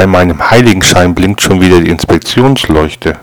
Bei meinem Heiligenschein blinkt schon wieder die Inspektionsleuchte.